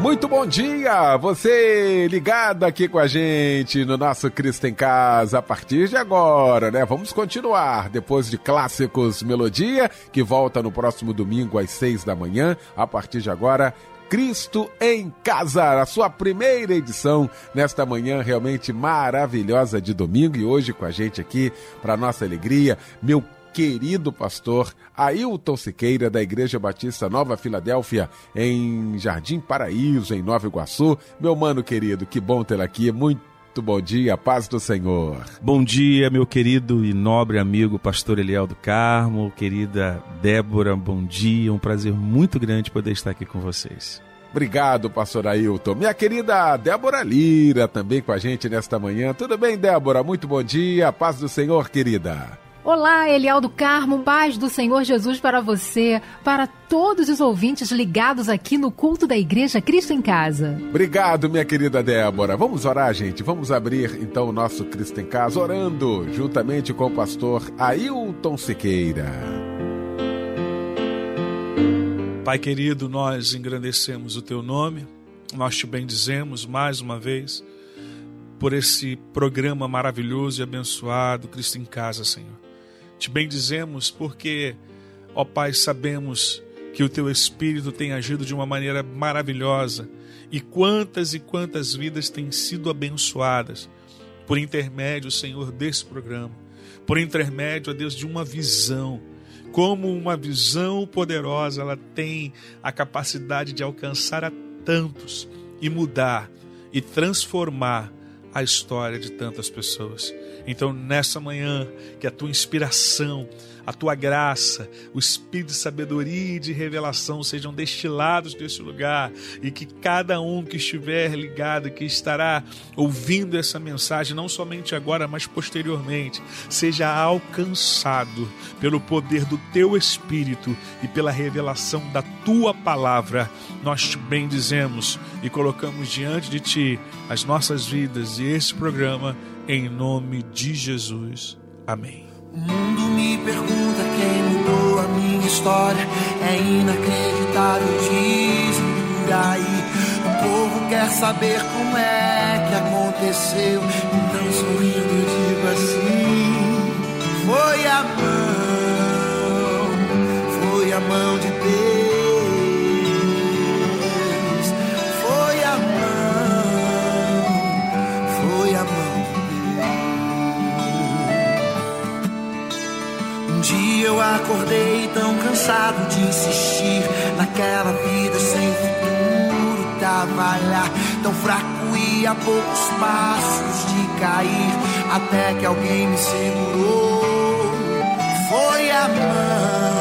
Muito bom dia! Você ligado aqui com a gente no nosso Cristo em Casa a partir de agora, né? Vamos continuar depois de Clássicos Melodia, que volta no próximo domingo às seis da manhã. A partir de agora, Cristo em Casa, a sua primeira edição nesta manhã realmente maravilhosa de domingo e hoje com a gente aqui, para nossa alegria, meu querido pastor Ailton Siqueira, da Igreja Batista Nova Filadélfia, em Jardim Paraíso, em Nova Iguaçu. Meu mano querido, que bom tê-lo aqui. Muito bom dia, paz do Senhor. Bom dia, meu querido e nobre amigo pastor Eliel do Carmo, querida Débora, bom dia, um prazer muito grande poder estar aqui com vocês. Obrigado, pastor Ailton. Minha querida Débora Lira, também com a gente nesta manhã. Tudo bem, Débora? Muito bom dia, paz do Senhor, querida. Olá, Eliel do Carmo, paz do Senhor Jesus para você, para todos os ouvintes ligados aqui no culto da Igreja Cristo em Casa. Obrigado, minha querida Débora. Vamos orar, gente. Vamos abrir então o nosso Cristo em Casa orando juntamente com o pastor Ailton Siqueira. Pai querido, nós engrandecemos o teu nome, nós te bendizemos mais uma vez por esse programa maravilhoso e abençoado, Cristo em Casa, Senhor. Te bendizemos porque, ó Pai, sabemos que o teu Espírito tem agido de uma maneira maravilhosa e quantas e quantas vidas têm sido abençoadas por intermédio, Senhor, desse programa, por intermédio, ó Deus, de uma visão. Como uma visão poderosa, ela tem a capacidade de alcançar a tantos e mudar e transformar a história de tantas pessoas. Então, nessa manhã, que a tua inspiração, a tua graça, o espírito de sabedoria e de revelação sejam destilados desse lugar e que cada um que estiver ligado, que estará ouvindo essa mensagem, não somente agora, mas posteriormente, seja alcançado pelo poder do teu espírito e pela revelação da tua palavra. Nós te bendizemos e colocamos diante de ti as nossas vidas e esse programa em nome de Jesus. Amém. O mundo me pergunta quem mudou a minha história. É inacreditável, dizem por aí. O povo quer saber como é que aconteceu. Então, sorrindo, eu digo assim: Foi a mão, foi a mão de Deus. Eu acordei tão cansado de insistir naquela vida sem futuro. Lá tão fraco e a poucos passos de cair, até que alguém me segurou. Foi a mão,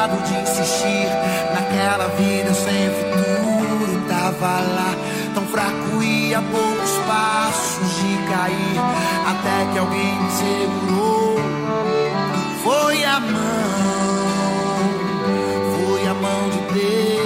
cansado de insistir naquela vida sem futuro. Tava lá tão fraco e a poucos passos de cair, até que alguém me segurou. Foi a mão, foi a mão de Deus.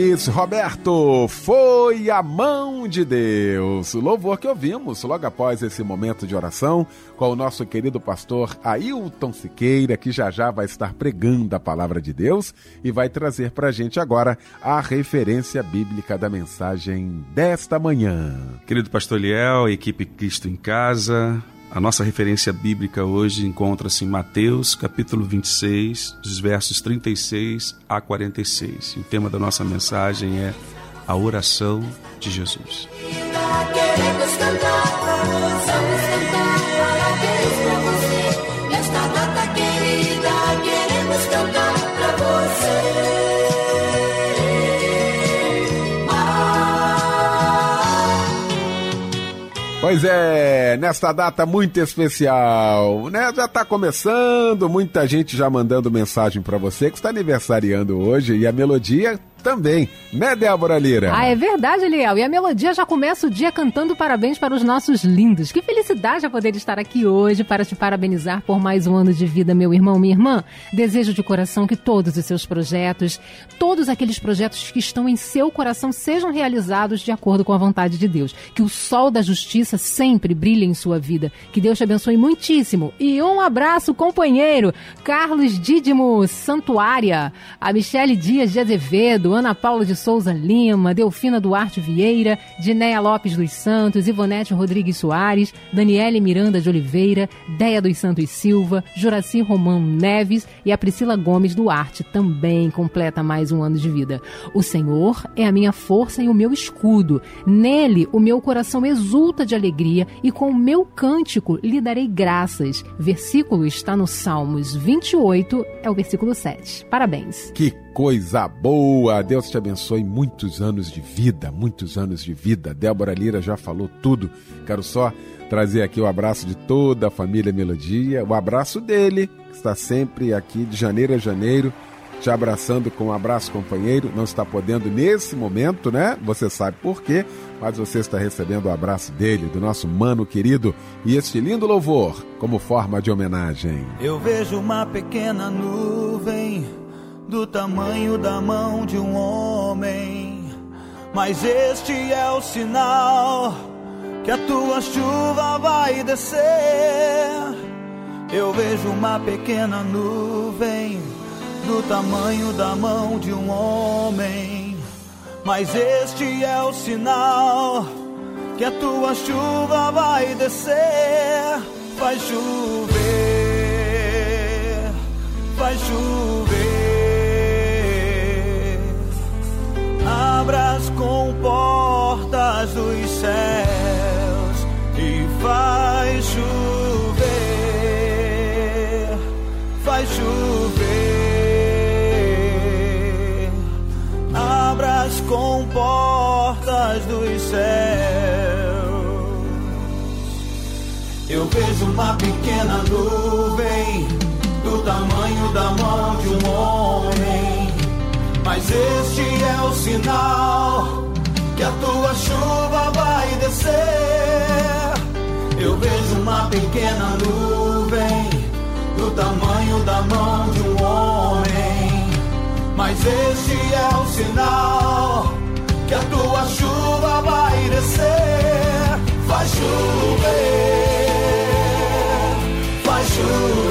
Thales Roberto, foi a mão de Deus. O louvor que ouvimos logo após esse momento de oração com o nosso querido pastor Ailton Siqueira, que já já vai estar pregando a palavra de Deus e vai trazer para a gente agora a referência bíblica da mensagem desta manhã. Querido pastor Liel, equipe Cristo em Casa, a nossa referência bíblica hoje encontra-se em Mateus, capítulo 26, dos versos 36 a 46. E o tema da nossa mensagem é a oração de Jesus. Queremos cantar, vamos cantar, Pois é, nesta data muito especial, né? Já está começando, muita gente já mandando mensagem para você que está aniversariando hoje e a melodia também, né, Débora Lira? Ah, é verdade, Eliel. E a melodia já começa o dia cantando parabéns para os nossos lindos. Que felicidade a poder estar aqui hoje para te parabenizar por mais um ano de vida, meu irmão, minha irmã. Desejo de coração que todos os seus projetos, todos aqueles projetos que estão em seu coração sejam realizados de acordo com a vontade de Deus. Que o sol da justiça sempre brilhe em sua vida. Que Deus te abençoe muitíssimo. E um abraço, companheiro, Carlos Dídimo Santuária, a Michele Dias de Azevedo, Ana Paula de Souza Lima, Delfina Duarte Vieira, Dinéia Lopes dos Santos, Ivonete Rodrigues Soares, Daniele Miranda de Oliveira, Deia dos Santos Silva, Juraci Romão Neves e a Priscila Gomes Duarte também completa mais um ano de vida. O Senhor é a minha força e o meu escudo. Nele o meu coração exulta de alegria e com o meu cântico lhe darei graças. Versículo está no Salmos 28, é o versículo 7. Parabéns. Que coisa boa! Deus te abençoe muitos anos de vida, muitos anos de vida. Débora Lira já falou tudo. Quero só trazer aqui o abraço de toda a família Melodia, o abraço dele, que está sempre aqui de janeiro a janeiro, te abraçando com um abraço companheiro. Não está podendo nesse momento, né? Você sabe por quê, mas você está recebendo o abraço dele, do nosso mano querido, e este lindo louvor como forma de homenagem. Eu vejo uma pequena nuvem do tamanho da mão de um homem. Mas este é o sinal que a tua chuva vai descer. Eu vejo uma pequena nuvem do tamanho da mão de um homem. Mas este é o sinal que a tua chuva vai descer. Vai chover, vai chover. Abra as comportas dos céus e faz chover, faz chover. Abra as comportas dos céus. Eu vejo uma pequena nuvem do tamanho da mão de um homem mas este é o sinal que a tua chuva vai descer. Eu vejo uma pequena nuvem do tamanho da mão de um homem. Mas este é o sinal que a tua chuva vai descer. Vai chover, vai chover.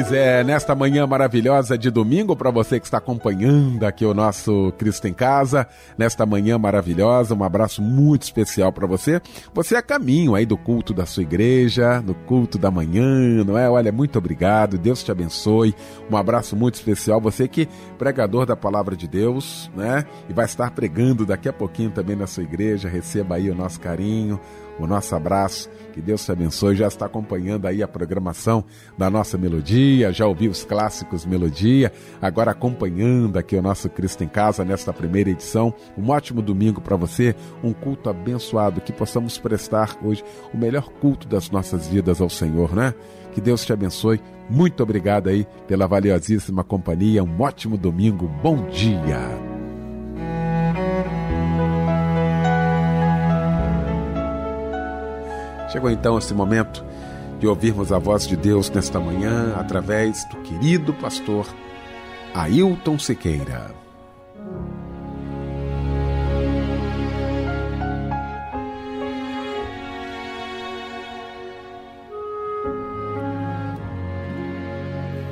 Pois é, nesta manhã maravilhosa de domingo, para você que está acompanhando aqui o nosso Cristo em Casa, nesta manhã maravilhosa, um abraço muito especial para você. Você é caminho aí do culto da sua igreja, do culto da manhã, não é? Olha, muito obrigado, Deus te abençoe. Um abraço muito especial. Você que pregador da palavra de Deus, né? E vai estar pregando daqui a pouquinho também na sua igreja, receba aí o nosso carinho o nosso abraço. Que Deus te abençoe. Já está acompanhando aí a programação da nossa melodia já ouviu os clássicos Melodia, agora acompanhando aqui o nosso Cristo em Casa nesta primeira edição. Um ótimo domingo para você, um culto abençoado, que possamos prestar hoje o melhor culto das nossas vidas ao Senhor, né? Que Deus te abençoe. Muito obrigado aí pela valiosíssima companhia. Um ótimo domingo. Bom dia. Chegou então esse momento de ouvirmos a voz de Deus nesta manhã através do querido pastor Ailton Siqueira.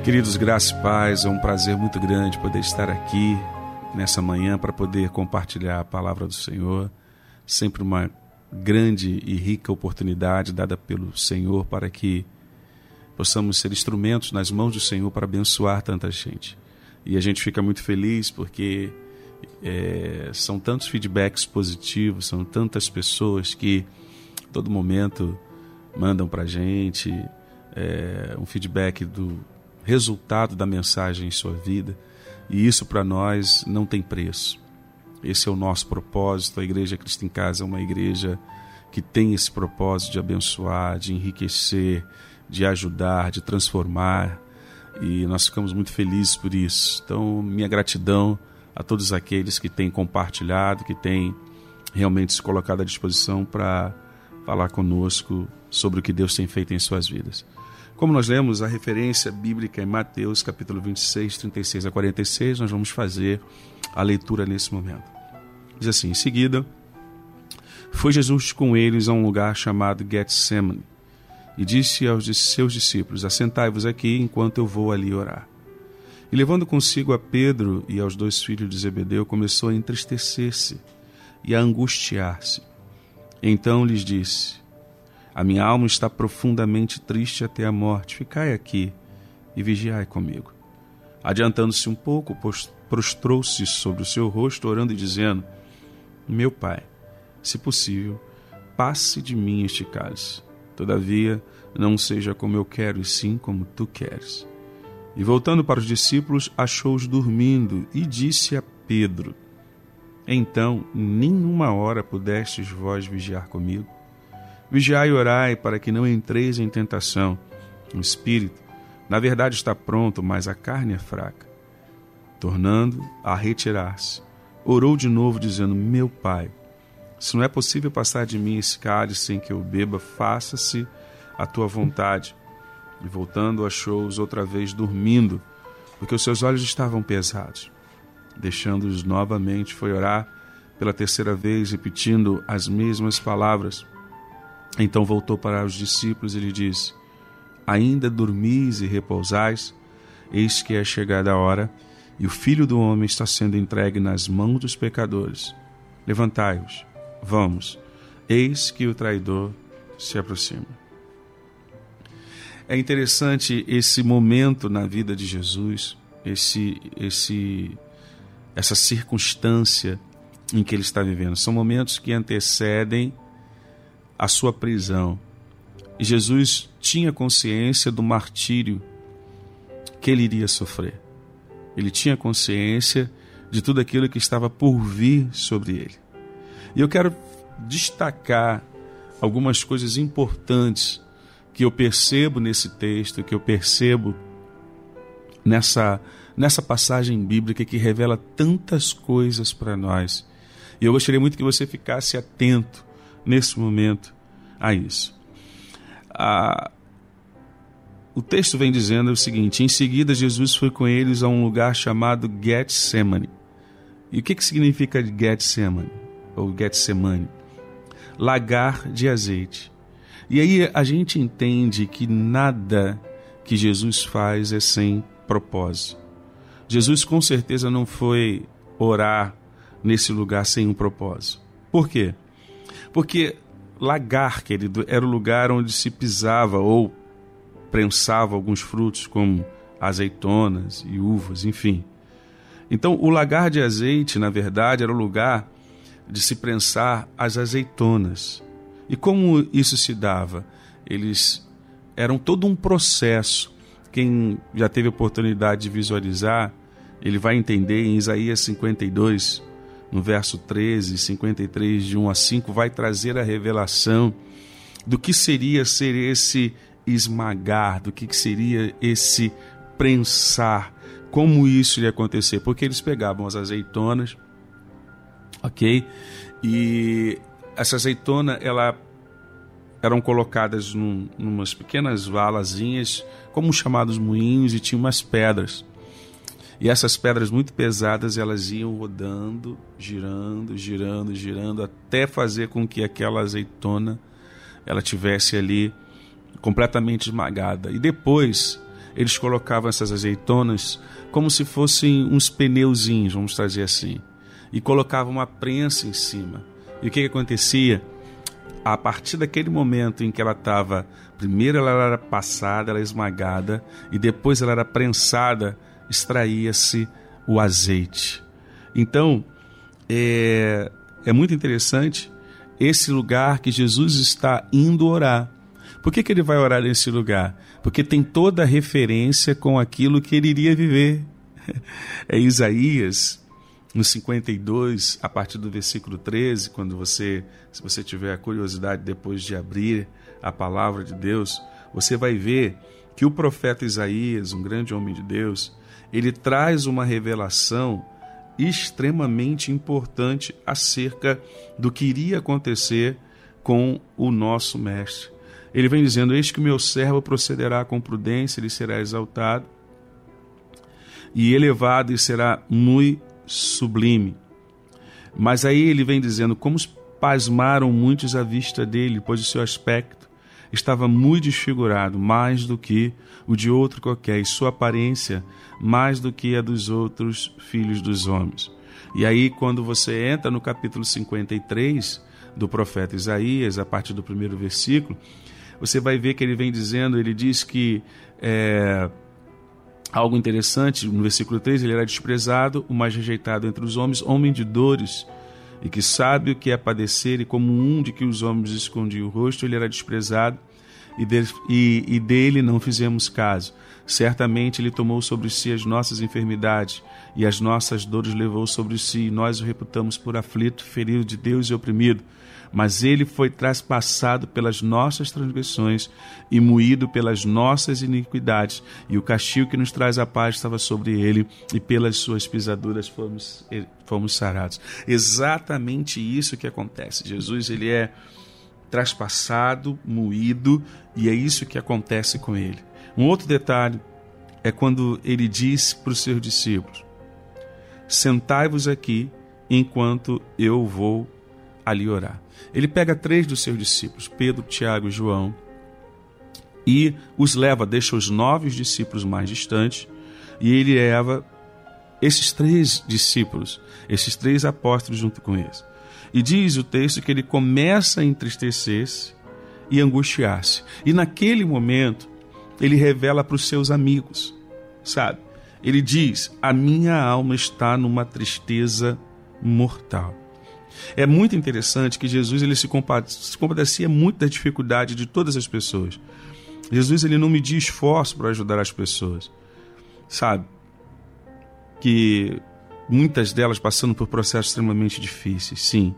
Queridos, graças e paz, é um prazer muito grande poder estar aqui nessa manhã para poder compartilhar a palavra do Senhor. Sempre uma grande e rica oportunidade dada pelo Senhor para que possamos ser instrumentos nas mãos do Senhor para abençoar tanta gente. E a gente fica muito feliz porque é, são tantos feedbacks positivos, são tantas pessoas que todo momento mandam para a gente é, um feedback do resultado da mensagem em sua vida. E isso para nós não tem preço. Esse é o nosso propósito. A Igreja Cristo em Casa é uma igreja que tem esse propósito de abençoar, de enriquecer, de ajudar, de transformar. E nós ficamos muito felizes por isso. Então, minha gratidão a todos aqueles que têm compartilhado, que têm realmente se colocado à disposição para falar conosco sobre o que Deus tem feito em suas vidas. Como nós lemos a referência bíblica em Mateus capítulo 26, 36 a 46, nós vamos fazer a leitura nesse momento. Diz assim: Em seguida, foi Jesus com eles a um lugar chamado Getsemane e disse aos seus discípulos: Assentai-vos aqui enquanto eu vou ali orar. E levando consigo a Pedro e aos dois filhos de Zebedeu, começou a entristecer-se e a angustiar-se. Então lhes disse: A minha alma está profundamente triste até a morte. Ficai aqui e vigiai comigo. Adiantando-se um pouco, prostrou-se sobre o seu rosto, orando e dizendo: Meu pai, se possível, passe de mim este cálice. Todavia, não seja como eu quero, e sim como tu queres. E voltando para os discípulos, achou-os dormindo e disse a Pedro: Então, nenhuma hora pudestes vós vigiar comigo? Vigiai e orai para que não entreis em tentação. O espírito, na verdade, está pronto, mas a carne é fraca tornando a retirar-se. Orou de novo, dizendo: Meu pai, se não é possível passar de mim esse cálice sem que eu beba, faça-se a tua vontade. E voltando, achou-os outra vez dormindo, porque os seus olhos estavam pesados. Deixando-os novamente, foi orar pela terceira vez, repetindo as mesmas palavras. Então voltou para os discípulos e lhe disse: Ainda dormis e repousais? Eis que é chegada a hora e o Filho do Homem está sendo entregue nas mãos dos pecadores. Levantai-vos, vamos, eis que o traidor se aproxima. É interessante esse momento na vida de Jesus, esse, esse, essa circunstância em que ele está vivendo. São momentos que antecedem a sua prisão. E Jesus tinha consciência do martírio que ele iria sofrer. Ele tinha consciência de tudo aquilo que estava por vir sobre ele. E eu quero destacar algumas coisas importantes que eu percebo nesse texto, que eu percebo nessa, nessa passagem bíblica que revela tantas coisas para nós. E eu gostaria muito que você ficasse atento nesse momento a isso. A, o texto vem dizendo o seguinte: em seguida, Jesus foi com eles a um lugar chamado Getsemane. E o que, que significa Getsemane? Ou Getsemane? Lagar de azeite. E aí a gente entende que nada que Jesus faz é sem propósito. Jesus com certeza não foi orar nesse lugar sem um propósito. Por quê? Porque lagar, querido, era o lugar onde se pisava ou prensava alguns frutos, como azeitonas e uvas, enfim. Então, o lagar de azeite, na verdade, era o lugar de se prensar as azeitonas. E como isso se dava? Eles eram todo um processo quem já teve oportunidade de visualizar, ele vai entender em Isaías 52, no verso 13, 53, de 1 a 5, vai trazer a revelação do que seria ser esse esmagar, do que seria esse prensar, como isso ia acontecer, porque eles pegavam as azeitonas, ok? E essa azeitona, ela eram colocadas num, numas pequenas valazinhas, como chamados moinhos, e tinha umas pedras. E essas pedras muito pesadas, elas iam rodando, girando, girando, girando, até fazer com que aquela azeitona ela tivesse ali completamente esmagada. E depois eles colocavam essas azeitonas como se fossem uns pneuzinhos, vamos trazer assim, e colocavam uma prensa em cima. E o que, que acontecia? A partir daquele momento em que ela estava, primeiro ela era passada, ela era esmagada, e depois ela era prensada, extraía-se o azeite. Então, é, é muito interessante esse lugar que Jesus está indo orar. Por que, que ele vai orar nesse lugar? Porque tem toda a referência com aquilo que ele iria viver. É Isaías, no 52, a partir do versículo 13, quando você, se você tiver a curiosidade depois de abrir a palavra de Deus, você vai ver que o profeta Isaías, um grande homem de Deus, ele traz uma revelação extremamente importante acerca do que iria acontecer com o nosso mestre. Ele vem dizendo: Eis que o meu servo procederá com prudência, ele será exaltado e elevado e será muito sublime. Mas aí ele vem dizendo: Como pasmaram muitos à vista dele, pois o seu aspecto estava muito desfigurado, mais do que o de outro qualquer, e sua aparência mais do que a dos outros filhos dos homens. E aí, quando você entra no capítulo 53 do profeta Isaías, a partir do primeiro versículo, você vai ver que ele vem dizendo, ele diz que é, algo interessante, no versículo 3, ele era desprezado, o mais rejeitado entre os homens, homem de dores, e que sabe o que é padecer, e como um de que os homens escondiam o rosto, ele era desprezado, e, de, e, e dele não fizemos caso. Certamente ele tomou sobre si as nossas enfermidades, e as nossas dores levou sobre si, e nós o reputamos por aflito, ferido de Deus e oprimido mas ele foi traspassado pelas nossas transgressões e moído pelas nossas iniquidades, e o castigo que nos traz a paz estava sobre ele, e pelas suas pisaduras fomos, fomos sarados. Exatamente isso que acontece. Jesus ele é traspassado, moído, e é isso que acontece com ele. Um outro detalhe é quando ele diz para os seus discípulos: Sentai-vos aqui enquanto eu vou ali orar. Ele pega três dos seus discípulos, Pedro, Tiago e João, e os leva, deixa os nove discípulos mais distantes, e ele leva esses três discípulos, esses três apóstolos junto com eles. E diz o texto que ele começa a entristecer-se e angustiar-se. E naquele momento, ele revela para os seus amigos, sabe? Ele diz: A minha alma está numa tristeza mortal. É muito interessante que Jesus ele se, compadecia muito da dificuldade de todas as pessoas. Jesus ele não media esforço para ajudar as pessoas, sabe? Que muitas delas passando por processos extremamente difíceis, sim.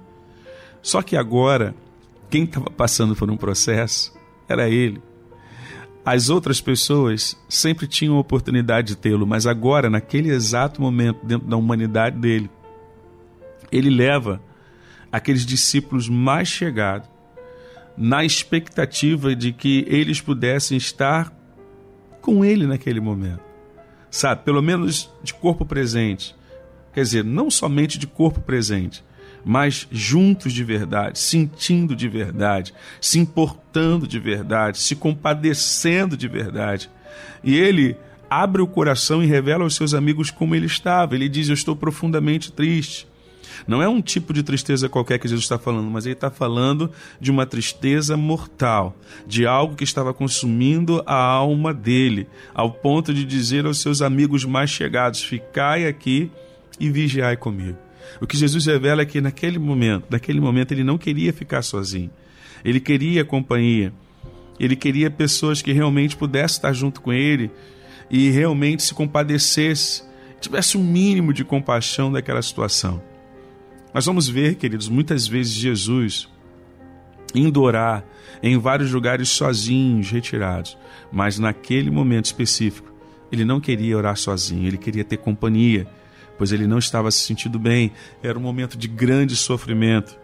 Só que agora, quem estava passando por um processo era ele. As outras pessoas sempre tinham a oportunidade de tê-lo, mas agora, naquele exato momento, dentro da humanidade dele, ele leva aqueles discípulos mais chegados, na expectativa de que eles pudessem estar com ele naquele momento. Sabe, pelo menos de corpo presente. Quer dizer, não somente de corpo presente, mas juntos de verdade, sentindo de verdade, se importando de verdade, se compadecendo de verdade. E ele abre o coração e revela aos seus amigos como ele estava. Ele diz: Eu estou profundamente triste. Não é um tipo de tristeza qualquer que Jesus está falando, mas ele está falando de uma tristeza mortal, de algo que estava consumindo a alma dele, ao ponto de dizer aos seus amigos mais chegados: Ficai aqui e vigiai comigo. O que Jesus revela é que naquele momento, naquele momento, ele não queria ficar sozinho. Ele queria companhia. Ele queria pessoas que realmente pudessem estar junto com ele e realmente se compadecesse, tivesse um mínimo de compaixão daquela situação. Nós vamos ver, queridos, muitas vezes Jesus indo orar em vários lugares sozinhos, retirados, mas naquele momento específico, ele não queria orar sozinho, ele queria ter companhia, pois ele não estava se sentindo bem, era um momento de grande sofrimento.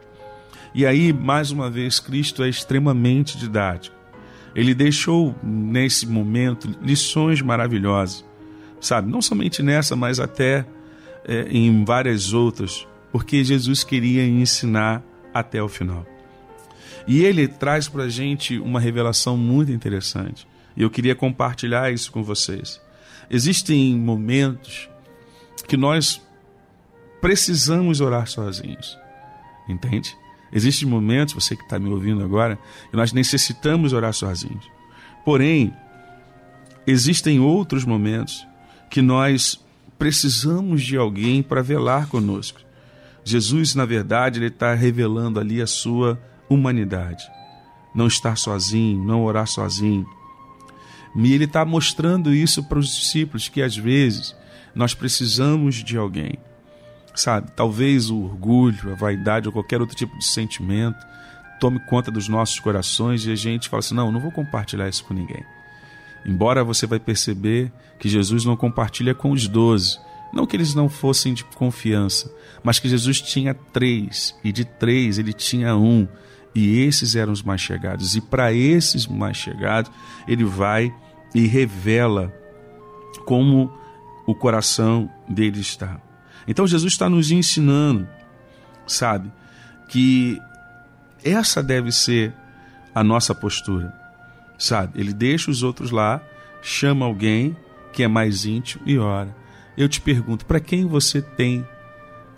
E aí, mais uma vez, Cristo é extremamente didático. Ele deixou nesse momento lições maravilhosas, sabe? Não somente nessa, mas até é, em várias outras, porque Jesus queria ensinar até o final. E ele traz para a gente uma revelação muito interessante. E eu queria compartilhar isso com vocês. Existem momentos que nós precisamos orar sozinhos, entende? Existem momentos, você que está me ouvindo agora, que nós necessitamos orar sozinhos. Porém, existem outros momentos que nós precisamos de alguém para velar conosco. Jesus, na verdade, ele está revelando ali a sua humanidade. Não estar sozinho, não orar sozinho. E ele está mostrando isso para os discípulos, que às vezes nós precisamos de alguém sabe? Talvez o orgulho, a vaidade ou qualquer outro tipo de sentimento tome conta dos nossos corações e a gente fala assim: não, não vou compartilhar isso com ninguém. Embora você vai perceber que Jesus não compartilha com os doze, não que eles não fossem de confiança, mas que Jesus tinha três e de três ele tinha um e esses eram os mais chegados. E para esses mais chegados, ele vai e revela como o coração dele está. Então Jesus está nos ensinando, sabe, que essa deve ser a nossa postura, sabe? Ele deixa os outros lá, chama alguém que é mais íntimo e ora. Eu te pergunto, para quem você tem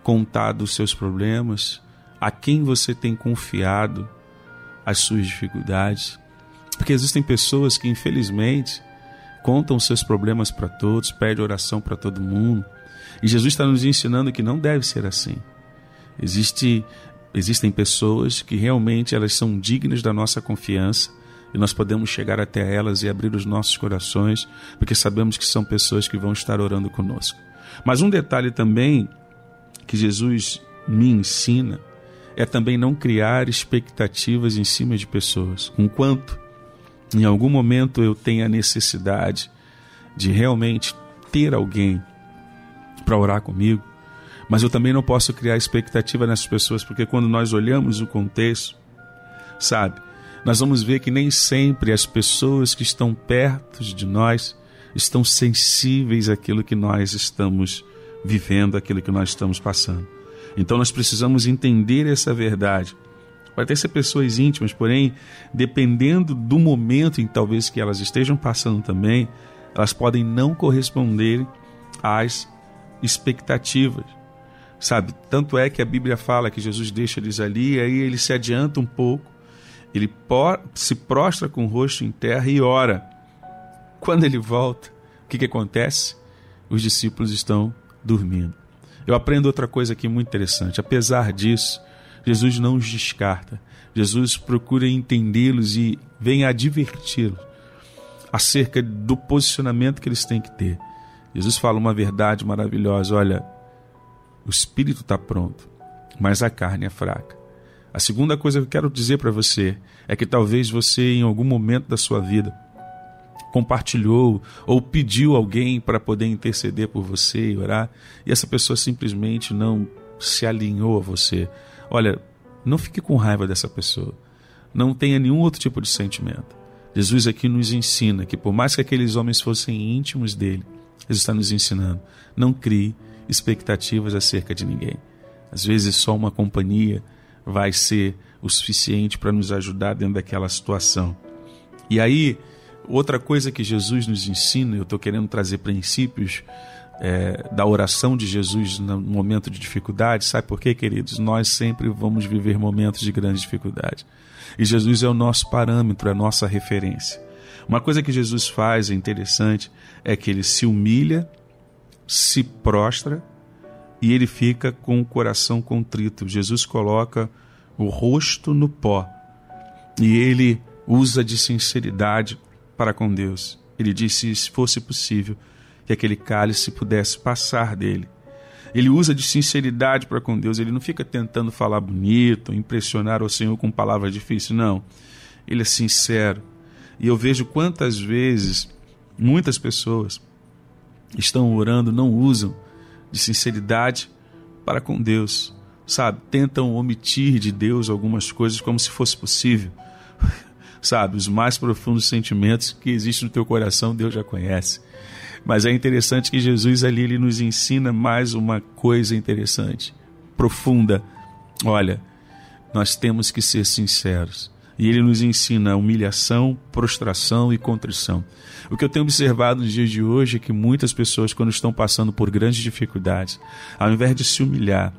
contado os seus problemas? A quem você tem confiado as suas dificuldades? Porque existem pessoas que, infelizmente, contam seus problemas para todos, pedem oração para todo mundo, e Jesus está nos ensinando que não deve ser assim. Existe, existem pessoas que realmente elas são dignas da nossa confiança e nós podemos chegar até elas e abrir os nossos corações, porque sabemos que são pessoas que vão estar orando conosco. Mas um detalhe também que Jesus me ensina é também não criar expectativas em cima de pessoas. Enquanto em algum momento eu tenha necessidade de realmente ter alguém para orar comigo, mas eu também não posso criar expectativa nessas pessoas, porque quando nós olhamos o contexto, sabe, nós vamos ver que nem sempre as pessoas que estão perto de nós estão sensíveis àquilo que nós estamos vivendo, àquilo que nós estamos passando. Então nós precisamos entender essa verdade. Pode até ser pessoas íntimas, porém, dependendo do momento em talvez que elas estejam passando também, elas podem não corresponder às expectativas. Sabe? Tanto é que a Bíblia fala que Jesus deixa eles ali, aí ele se adianta um pouco, ele se prostra com o rosto em terra e ora. Quando ele volta, o que, que acontece? Os discípulos estão dormindo. Eu aprendo outra coisa aqui muito interessante. Apesar disso, Jesus não os descarta. Jesus procura entendê-los e vem adverti-los acerca do posicionamento que eles têm que ter. Jesus fala uma verdade maravilhosa: olha, o espírito está pronto, mas a carne é fraca. A segunda coisa que eu quero dizer para você é que talvez você, em algum momento da sua vida, compartilhou ou pediu alguém para poder interceder por você e orar, e essa pessoa simplesmente não se alinhou a você. Olha, não fique com raiva dessa pessoa. Não tenha nenhum outro tipo de sentimento. Jesus aqui nos ensina que, por mais que aqueles homens fossem íntimos dele, Jesus está nos ensinando. Não crie expectativas acerca de ninguém. Às vezes só uma companhia vai ser o suficiente para nos ajudar dentro daquela situação. E aí, outra coisa que Jesus nos ensina, eu estou querendo trazer princípios é, da oração de Jesus no momento de dificuldade, sabe por quê, queridos? Nós sempre vamos viver momentos de grande dificuldade. E Jesus é o nosso parâmetro, é a nossa referência. Uma coisa que Jesus faz é interessante é que ele se humilha, se prostra e ele fica com o coração contrito. Jesus coloca o rosto no pó e ele usa de sinceridade para com Deus. Ele disse se fosse possível que aquele cálice pudesse passar dele. Ele usa de sinceridade para com Deus, ele não fica tentando falar bonito, impressionar o Senhor com palavras difíceis, não. Ele é sincero. E eu vejo quantas vezes muitas pessoas estão orando, não usam de sinceridade para com Deus, sabe? Tentam omitir de Deus algumas coisas como se fosse possível. sabe, os mais profundos sentimentos que existem no teu coração, Deus já conhece. Mas é interessante que Jesus ali ele nos ensina mais uma coisa interessante, profunda. Olha, nós temos que ser sinceros. E ele nos ensina humilhação, prostração e contrição. O que eu tenho observado nos dias de hoje é que muitas pessoas, quando estão passando por grandes dificuldades, ao invés de se humilhar,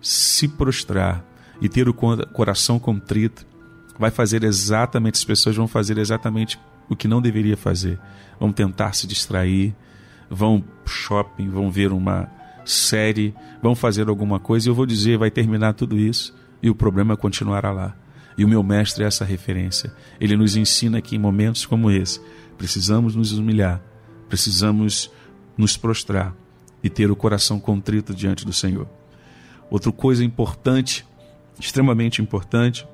se prostrar e ter o coração contrito, vai fazer exatamente, as pessoas vão fazer exatamente o que não deveria fazer. Vão tentar se distrair, vão shopping, vão ver uma série, vão fazer alguma coisa e eu vou dizer, vai terminar tudo isso e o problema continuará lá. E o meu mestre é essa referência. Ele nos ensina que em momentos como esse, precisamos nos humilhar, precisamos nos prostrar e ter o coração contrito diante do Senhor. Outra coisa importante, extremamente importante,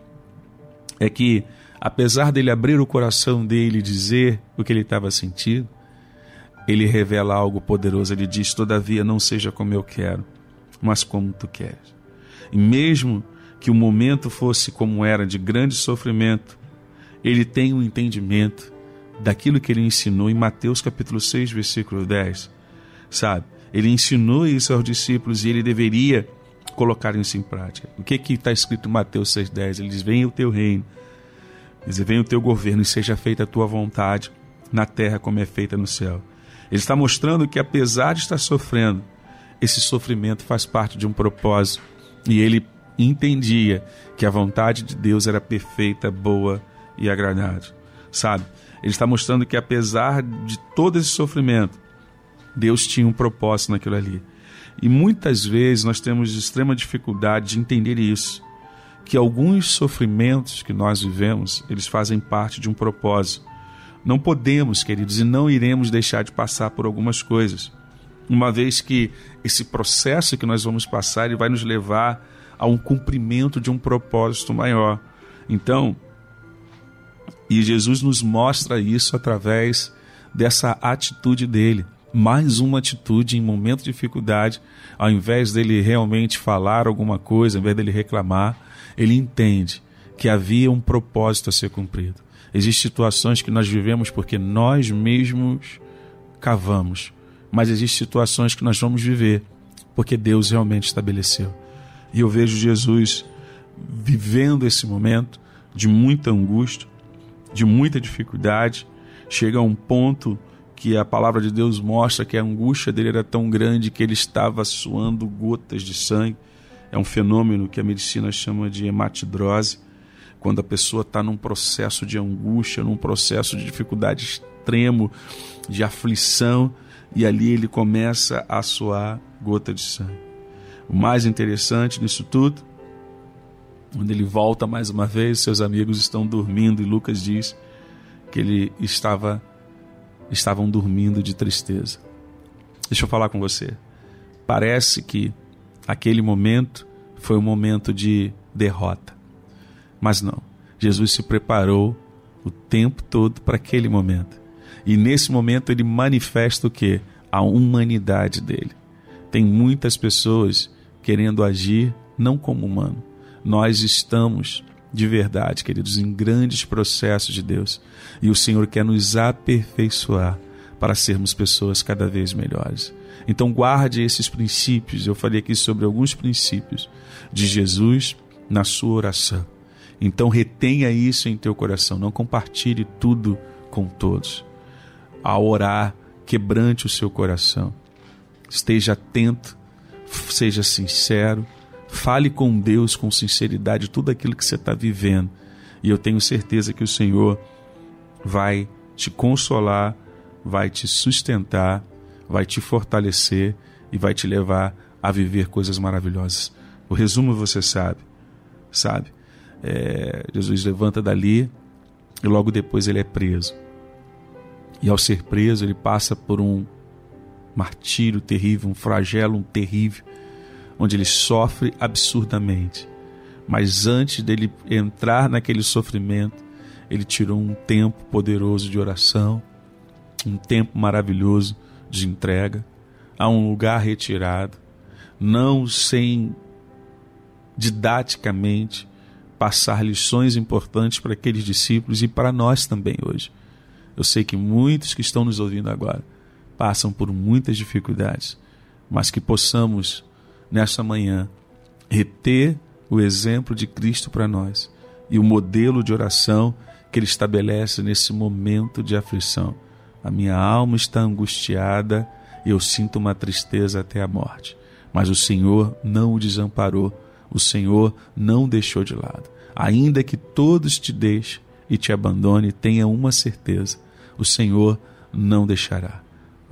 é que apesar dele abrir o coração dele e dizer o que ele estava sentindo, ele revela algo poderoso. Ele diz: Todavia, não seja como eu quero, mas como tu queres. E mesmo que o momento fosse como era, de grande sofrimento, ele tem um entendimento daquilo que ele ensinou em Mateus capítulo 6, versículo 10. Sabe? Ele ensinou isso aos discípulos e ele deveria colocar isso em prática. O que está escrito em Mateus 6,10? Ele diz: Venha o teu reino, venha o teu governo e seja feita a tua vontade na terra como é feita no céu. Ele está mostrando que, apesar de estar sofrendo, esse sofrimento faz parte de um propósito. E ele entendia que a vontade de Deus era perfeita, boa e agradável. Sabe? Ele está mostrando que, apesar de todo esse sofrimento, Deus tinha um propósito naquilo ali. E muitas vezes nós temos extrema dificuldade de entender isso, que alguns sofrimentos que nós vivemos, eles fazem parte de um propósito. Não podemos, queridos, e não iremos deixar de passar por algumas coisas, uma vez que esse processo que nós vamos passar ele vai nos levar a um cumprimento de um propósito maior. Então, e Jesus nos mostra isso através dessa atitude dele. Mais uma atitude em momento de dificuldade, ao invés dele realmente falar alguma coisa, ao invés dele reclamar, ele entende que havia um propósito a ser cumprido. Existem situações que nós vivemos porque nós mesmos cavamos, mas existem situações que nós vamos viver porque Deus realmente estabeleceu. E eu vejo Jesus vivendo esse momento de muita angústia, de muita dificuldade, chega a um ponto que a palavra de Deus mostra que a angústia dele era tão grande que ele estava suando gotas de sangue. É um fenômeno que a medicina chama de hematidrose quando a pessoa está num processo de angústia, num processo de dificuldade extremo, de aflição, e ali ele começa a suar gota de sangue. O mais interessante nisso tudo, quando ele volta mais uma vez, seus amigos estão dormindo e Lucas diz que ele estava estavam dormindo de tristeza. Deixa eu falar com você. Parece que aquele momento foi um momento de derrota. Mas não. Jesus se preparou o tempo todo para aquele momento. E nesse momento ele manifesta o que? A humanidade dele. Tem muitas pessoas querendo agir não como humano. Nós estamos de verdade, queridos, em grandes processos de Deus. E o Senhor quer nos aperfeiçoar para sermos pessoas cada vez melhores. Então guarde esses princípios. Eu falei aqui sobre alguns princípios de Jesus na sua oração. Então retenha isso em teu coração, não compartilhe tudo com todos. Ao orar, quebrante o seu coração. Esteja atento, seja sincero, fale com Deus com sinceridade tudo aquilo que você está vivendo. E eu tenho certeza que o Senhor vai te consolar, vai te sustentar, vai te fortalecer e vai te levar a viver coisas maravilhosas. O resumo você sabe, sabe? É, Jesus levanta dali e logo depois ele é preso. E ao ser preso, ele passa por um martírio terrível, um flagelo terrível, onde ele sofre absurdamente. Mas antes dele entrar naquele sofrimento, ele tirou um tempo poderoso de oração, um tempo maravilhoso de entrega, a um lugar retirado, não sem didaticamente passar lições importantes para aqueles discípulos e para nós também hoje. Eu sei que muitos que estão nos ouvindo agora passam por muitas dificuldades, mas que possamos, nesta manhã, reter o exemplo de Cristo para nós e o modelo de oração que Ele estabelece nesse momento de aflição. A minha alma está angustiada e eu sinto uma tristeza até a morte. Mas o Senhor não o desamparou, o Senhor não o deixou de lado. Ainda que todos te deixem e te abandone, tenha uma certeza: o Senhor não deixará.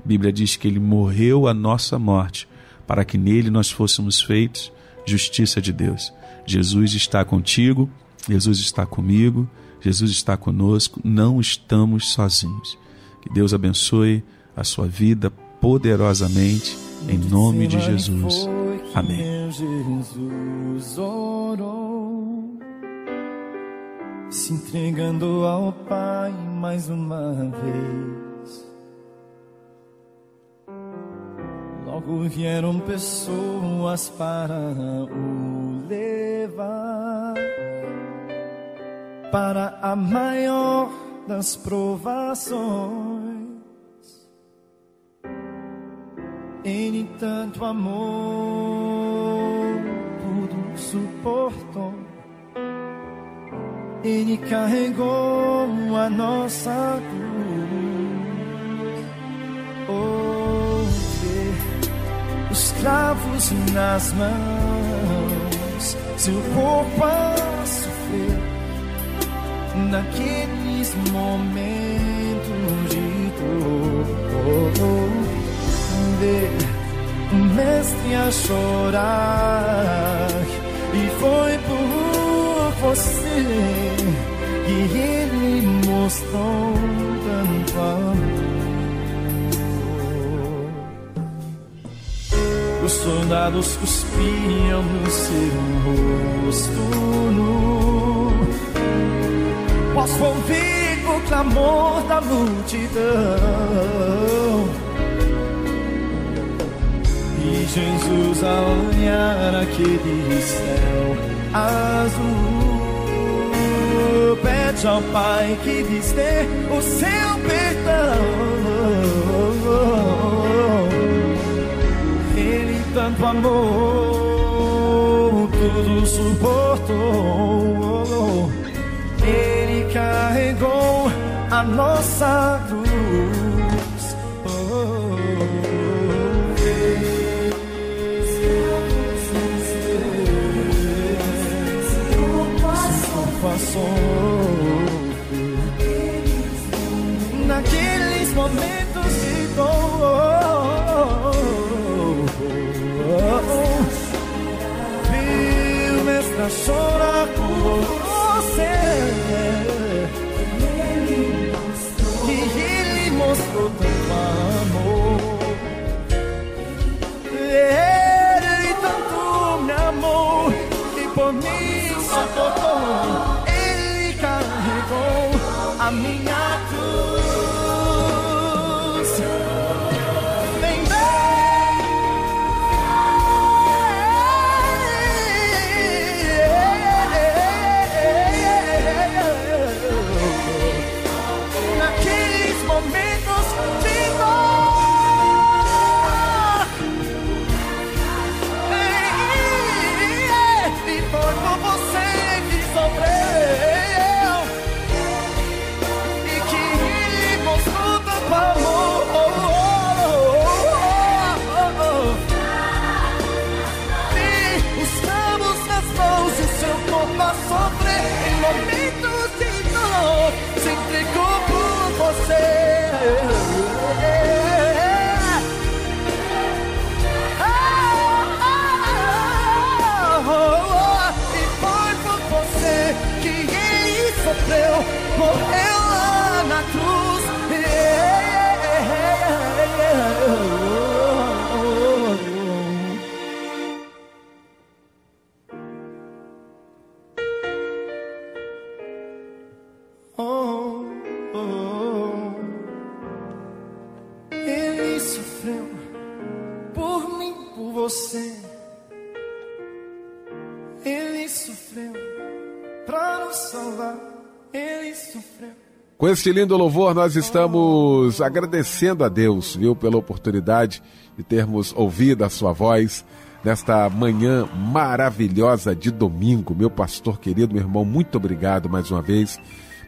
A Bíblia diz que ele morreu a nossa morte para que nele nós fôssemos feitos justiça de Deus. Jesus está contigo, Jesus está comigo, Jesus está conosco, não estamos sozinhos. Que Deus abençoe a sua vida poderosamente, em nome de Jesus. Amém. Jesus orou, se entregando ao Pai mais uma vez. Logo vieram pessoas para o levar para a maior das provações. Ele tanto amor, tudo suportou. Ele carregou a nossa cruz. Oh, os cravos nas mãos, seu corpo a sofrer naqueles momentos de dor ver o mestre a chorar. E foi por você que ele mostrou tanto amor. Os soldados cuspiam no seu rosto nu. Posso ouvir o clamor da multidão e Jesus a olhar aquele céu azul pede ao Pai que lhes dê o seu perdão. Tanto amou, tudo suportou. Ele carregou a nossa viu este lindo louvor, nós estamos agradecendo a Deus, viu, pela oportunidade de termos ouvido a sua voz nesta manhã maravilhosa de domingo. Meu pastor querido, meu irmão, muito obrigado mais uma vez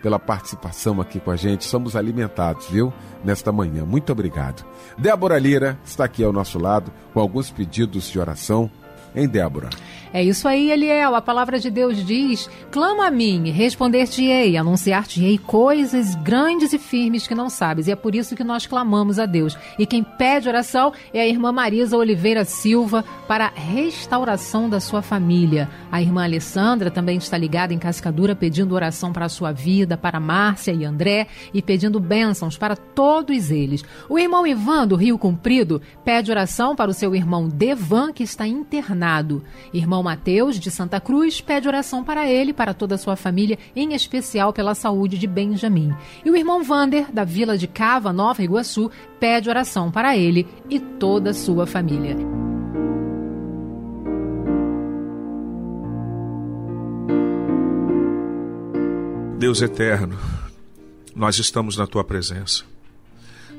pela participação aqui com a gente. Somos alimentados, viu? Nesta manhã. Muito obrigado. Débora Lira está aqui ao nosso lado com alguns pedidos de oração. Em Débora? É isso aí, Eliel. A palavra de Deus diz: Clama a mim, responder-te-ei, anunciar-te-ei coisas grandes e firmes que não sabes. E é por isso que nós clamamos a Deus. E quem pede oração é a irmã Marisa Oliveira Silva para a restauração da sua família. A irmã Alessandra também está ligada em Cascadura pedindo oração para a sua vida, para Márcia e André e pedindo bênçãos para todos eles. O irmão Ivan do Rio Comprido pede oração para o seu irmão Devan que está internado. Irmão irmão Mateus, de Santa Cruz, pede oração para ele para toda a sua família, em especial pela saúde de Benjamin. E o irmão Vander, da vila de Cava, Nova Iguaçu, pede oração para ele e toda a sua família. Deus eterno, nós estamos na tua presença.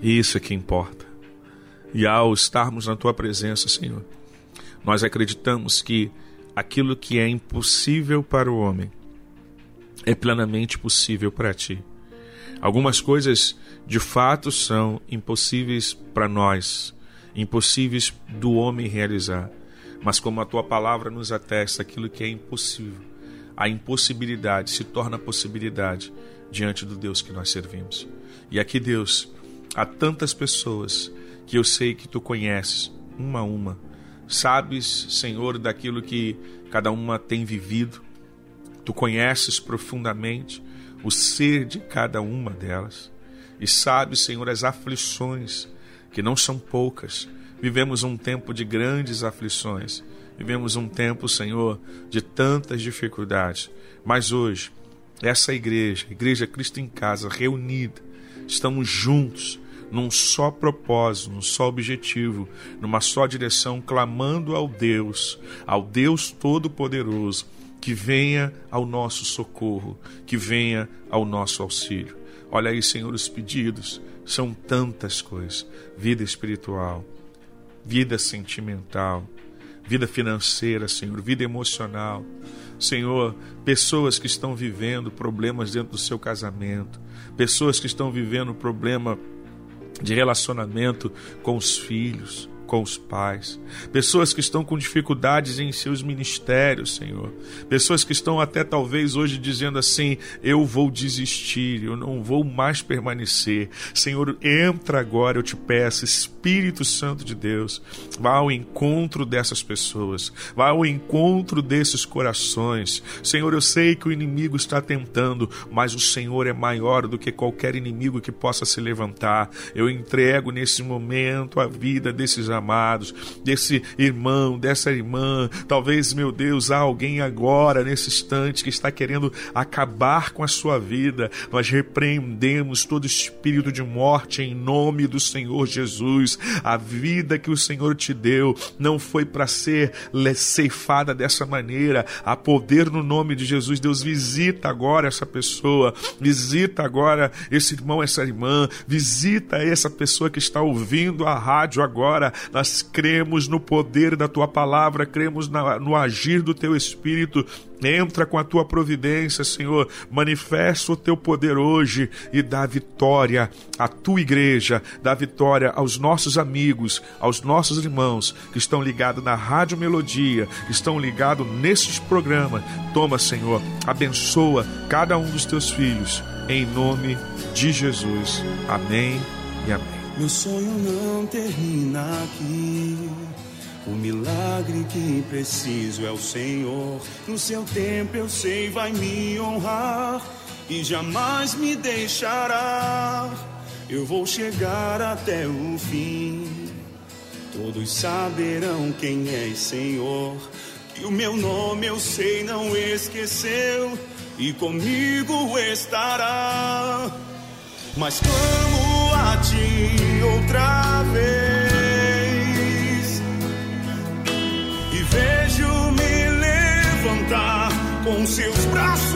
E isso é que importa. E ao estarmos na tua presença, Senhor, nós acreditamos que aquilo que é impossível para o homem é plenamente possível para ti. Algumas coisas de fato são impossíveis para nós, impossíveis do homem realizar. Mas como a tua palavra nos atesta, aquilo que é impossível, a impossibilidade se torna possibilidade diante do Deus que nós servimos. E aqui, Deus, há tantas pessoas que eu sei que tu conheces, uma a uma, Sabes, Senhor, daquilo que cada uma tem vivido. Tu conheces profundamente o ser de cada uma delas. E sabes, Senhor, as aflições, que não são poucas. Vivemos um tempo de grandes aflições. Vivemos um tempo, Senhor, de tantas dificuldades. Mas hoje, essa igreja, Igreja Cristo em Casa, reunida, estamos juntos num só propósito, num só objetivo, numa só direção, clamando ao Deus, ao Deus Todo-Poderoso, que venha ao nosso socorro, que venha ao nosso auxílio. Olha aí, Senhor, os pedidos são tantas coisas: vida espiritual, vida sentimental, vida financeira, Senhor, vida emocional. Senhor, pessoas que estão vivendo problemas dentro do seu casamento, pessoas que estão vivendo problema de relacionamento com os filhos, com os pais, pessoas que estão com dificuldades em seus ministérios, Senhor, pessoas que estão até talvez hoje dizendo assim: eu vou desistir, eu não vou mais permanecer. Senhor, entra agora, eu te peço, Espírito Santo de Deus, vá ao encontro dessas pessoas, vá ao encontro desses corações. Senhor, eu sei que o inimigo está tentando, mas o Senhor é maior do que qualquer inimigo que possa se levantar. Eu entrego nesse momento a vida desses amados amados, desse irmão, dessa irmã. Talvez, meu Deus, há alguém agora, nesse instante, que está querendo acabar com a sua vida. Nós repreendemos todo espírito de morte em nome do Senhor Jesus. A vida que o Senhor te deu não foi para ser ceifada dessa maneira. Há poder no nome de Jesus. Deus visita agora essa pessoa, visita agora esse irmão, essa irmã, visita essa pessoa que está ouvindo a rádio agora, nós cremos no poder da tua palavra, cremos no agir do teu espírito. Entra com a tua providência, Senhor. Manifesta o teu poder hoje e dá vitória à tua igreja, dá vitória aos nossos amigos, aos nossos irmãos que estão ligados na Rádio Melodia, que estão ligados nesses programas. Toma, Senhor, abençoa cada um dos teus filhos, em nome de Jesus. Amém e amém. Meu sonho não termina aqui. O milagre que preciso é o Senhor. No seu tempo eu sei vai me honrar e jamais me deixará. Eu vou chegar até o fim. Todos saberão quem é Senhor. Que o meu nome eu sei não esqueceu e comigo estará. Mas como ti outra vez. E vejo me levantar com seus braços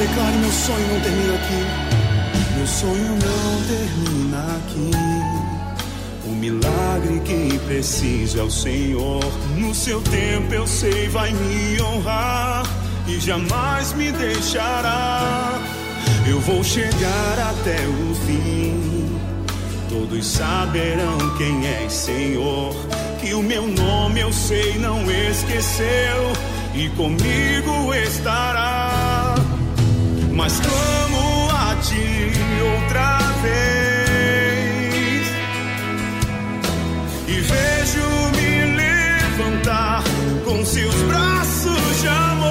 voz declare: meu sonho não termina aqui. Meu sonho não termina aqui. O milagre que preciso é o Senhor. No seu tempo eu sei vai me honrar e jamais me deixará. Eu vou chegar até o fim. Todos saberão quem é Senhor. Que o meu nome eu sei não esqueceu e comigo estará mas clamo a ti outra vez e vejo-me levantar com seus braços de amor.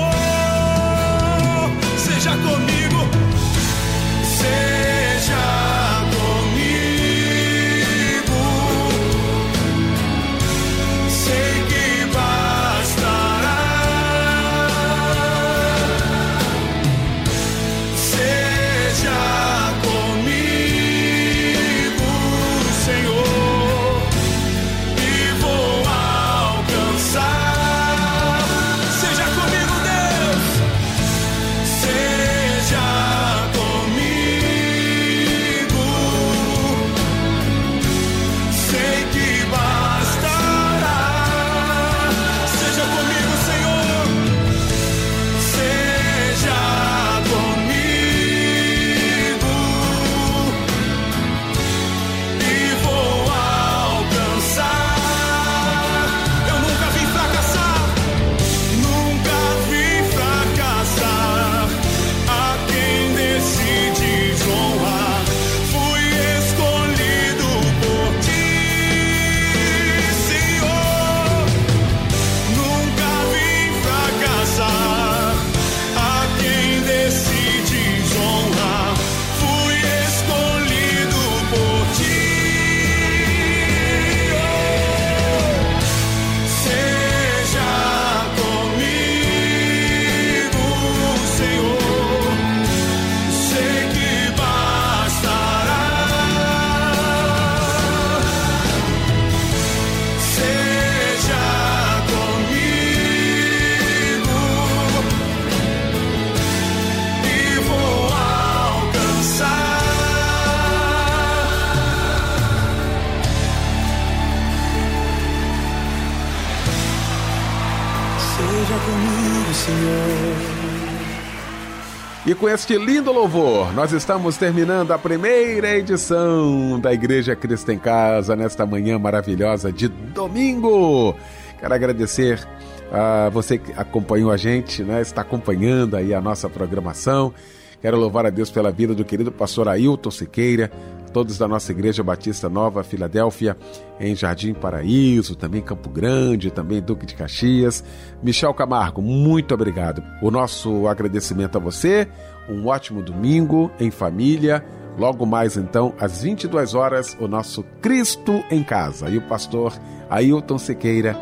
E com este lindo louvor, nós estamos terminando a primeira edição da Igreja Cristo em Casa nesta manhã maravilhosa de domingo. Quero agradecer a você que acompanhou a gente, né? Está acompanhando aí a nossa programação. Quero louvar a Deus pela vida do querido pastor Ailton Siqueira, todos da nossa Igreja Batista Nova Filadélfia, em Jardim Paraíso, também Campo Grande, também Duque de Caxias. Michel Camargo, muito obrigado. O nosso agradecimento a você, um ótimo domingo em família. Logo mais então, às 22 horas, o nosso Cristo em Casa. E o pastor Ailton Sequeira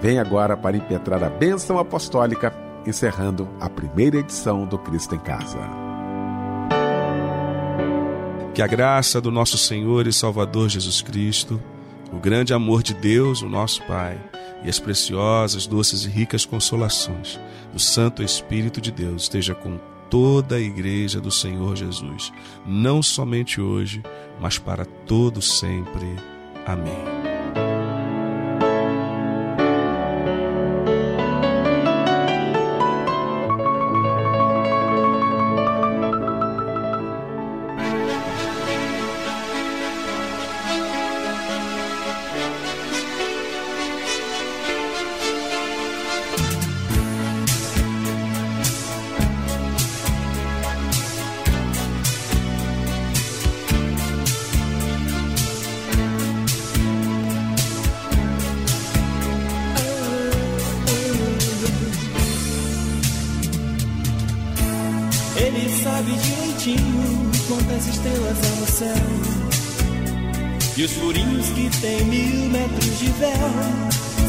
vem agora para impetrar a bênção apostólica, encerrando a primeira edição do Cristo em Casa. Que a graça do nosso Senhor e Salvador Jesus Cristo, o grande amor de Deus, o nosso Pai, e as preciosas, doces e ricas consolações do Santo Espírito de Deus esteja com toda a igreja do Senhor Jesus, não somente hoje, mas para todo sempre. Amém. E os furinhos que tem mil metros de véu.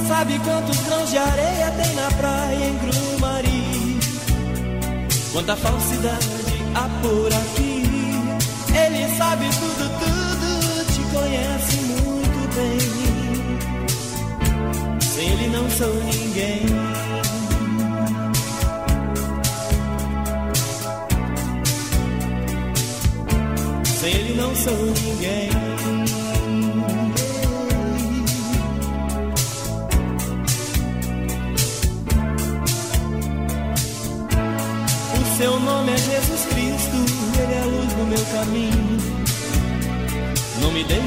Sabe quantos grãos de areia tem na praia em Grumari? Quanta falsidade há por aqui. Ele sabe tudo, tudo, te conhece muito bem. Sem ele não sou ninguém. Sem ele não sou ninguém.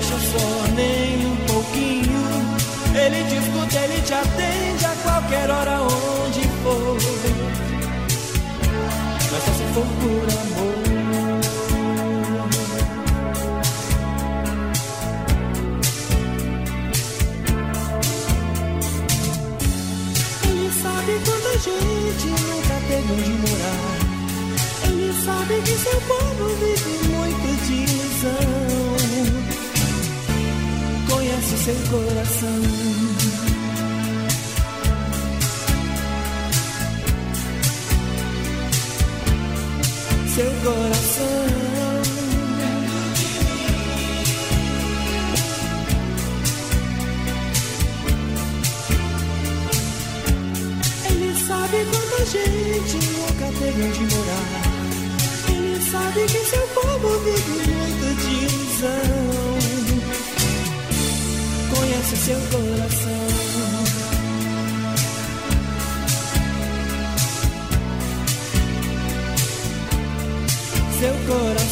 Deixa só nem um pouquinho. Ele te escuta, ele te atende a qualquer hora, onde for. Mas só se for por amor. gente nunca teve onde morar. Ele sabe que seu povo vive seu coração. Seu coração. gente nunca teve onde morar. Ele sabe que seu povo vive muito de ilusão. Seu coração. Seu coração.